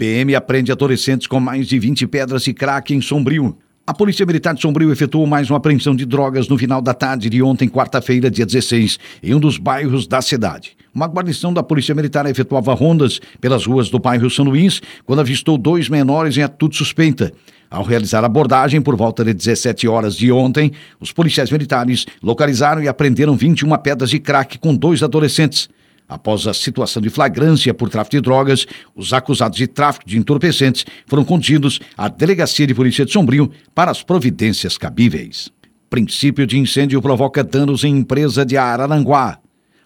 PM aprende adolescentes com mais de 20 pedras e crack em Sombrio. A Polícia Militar de Sombrio efetuou mais uma apreensão de drogas no final da tarde de ontem, quarta-feira, dia 16, em um dos bairros da cidade. Uma guarnição da Polícia Militar efetuava rondas pelas ruas do bairro São Luís quando avistou dois menores em atitude suspeita. Ao realizar a abordagem por volta de 17 horas de ontem, os policiais militares localizaram e apreenderam 21 pedras de crack com dois adolescentes. Após a situação de flagrância por tráfico de drogas, os acusados de tráfico de entorpecentes foram conduzidos à Delegacia de Polícia de Sombrio para as providências cabíveis. Princípio de incêndio provoca danos em empresa de Araranguá.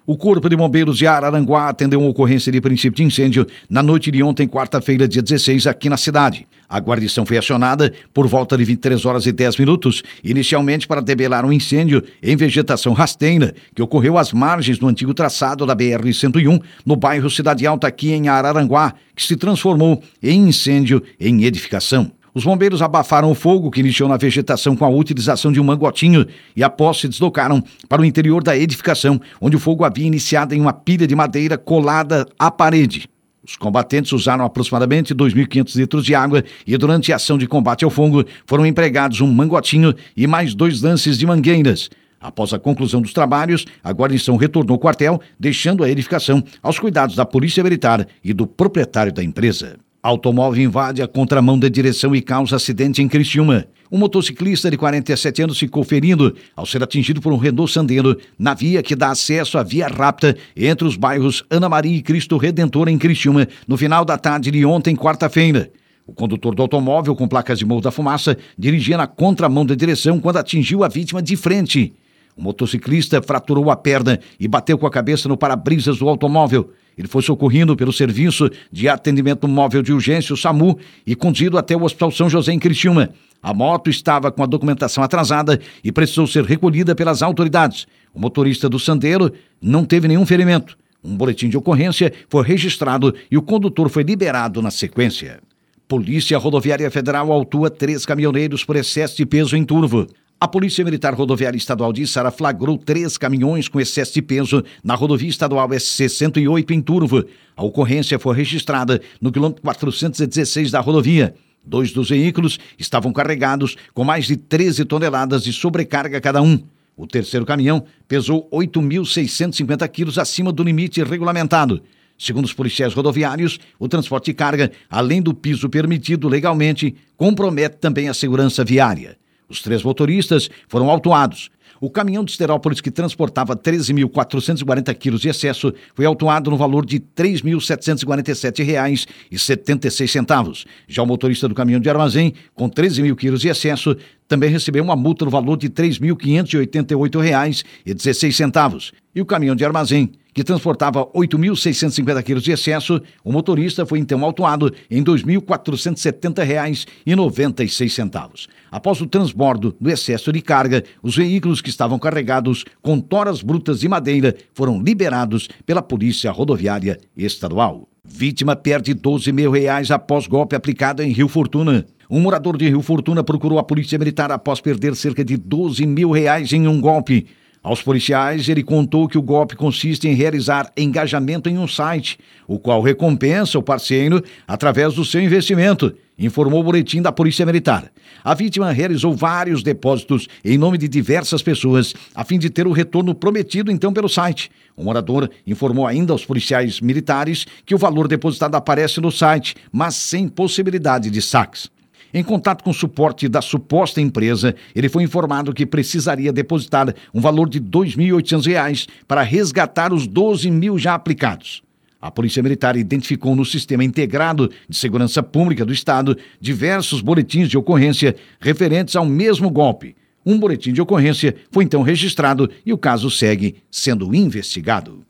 O Corpo de Bombeiros de Araranguá atendeu uma ocorrência de princípio de incêndio na noite de ontem, quarta-feira, dia 16, aqui na cidade. A guarnição foi acionada por volta de 23 horas e 10 minutos, inicialmente para debelar um incêndio em vegetação rasteira que ocorreu às margens do antigo traçado da BR-101, no bairro Cidade Alta, aqui em Araranguá, que se transformou em incêndio em edificação. Os bombeiros abafaram o fogo que iniciou na vegetação com a utilização de um mangotinho e após se deslocaram para o interior da edificação, onde o fogo havia iniciado em uma pilha de madeira colada à parede. Os combatentes usaram aproximadamente 2.500 litros de água e, durante a ação de combate ao fogo, foram empregados um mangotinho e mais dois lances de mangueiras. Após a conclusão dos trabalhos, a guarnição retornou ao quartel, deixando a edificação aos cuidados da Polícia Militar e do proprietário da empresa. Automóvel invade a contramão da direção e causa acidente em Criciúma. Um motociclista de 47 anos ficou ferido ao ser atingido por um Renault Sandero na via que dá acesso à Via Rápida entre os bairros Ana Maria e Cristo Redentor em Criciúma no final da tarde de ontem, quarta-feira. O condutor do automóvel com placas de Morro da Fumaça dirigia na contramão da direção quando atingiu a vítima de frente. O motociclista fraturou a perna e bateu com a cabeça no para-brisas do automóvel. Ele foi socorrido pelo Serviço de Atendimento Móvel de Urgência, o SAMU, e conduzido até o Hospital São José em Criciúma. A moto estava com a documentação atrasada e precisou ser recolhida pelas autoridades. O motorista do Sandeiro não teve nenhum ferimento. Um boletim de ocorrência foi registrado e o condutor foi liberado na sequência. Polícia Rodoviária Federal autua três caminhoneiros por excesso de peso em Turvo. A Polícia Militar Rodoviária Estadual de Sara flagrou três caminhões com excesso de peso na rodovia estadual SC-108 em Turvo. A ocorrência foi registrada no quilômetro 416 da rodovia. Dois dos veículos estavam carregados com mais de 13 toneladas de sobrecarga cada um. O terceiro caminhão pesou 8.650 quilos acima do limite regulamentado. Segundo os policiais rodoviários, o transporte de carga, além do piso permitido legalmente, compromete também a segurança viária. Os três motoristas foram autuados. O caminhão de Esterópolis, que transportava 13.440 quilos de excesso, foi autuado no valor de R$ 3.747,76. Já o motorista do caminhão de armazém, com 13 mil quilos de excesso, também recebeu uma multa no valor de R$ 3.588,16. E o caminhão de armazém, que transportava 8.650 quilos de excesso, o motorista foi então autuado em R$ 2.470,96. Após o transbordo do excesso de carga, os veículos que estavam carregados com toras brutas de madeira foram liberados pela Polícia Rodoviária Estadual. Vítima perde 12 mil reais após golpe aplicado em Rio Fortuna. Um morador de Rio Fortuna procurou a Polícia Militar após perder cerca de 12 mil reais em um golpe. Aos policiais, ele contou que o golpe consiste em realizar engajamento em um site, o qual recompensa o parceiro através do seu investimento, informou o boletim da Polícia Militar. A vítima realizou vários depósitos em nome de diversas pessoas, a fim de ter o retorno prometido então pelo site. O morador informou ainda aos policiais militares que o valor depositado aparece no site, mas sem possibilidade de saques. Em contato com o suporte da suposta empresa, ele foi informado que precisaria depositar um valor de R$ 2.800 para resgatar os 12 mil já aplicados. A Polícia Militar identificou no Sistema Integrado de Segurança Pública do Estado diversos boletins de ocorrência referentes ao mesmo golpe. Um boletim de ocorrência foi então registrado e o caso segue sendo investigado.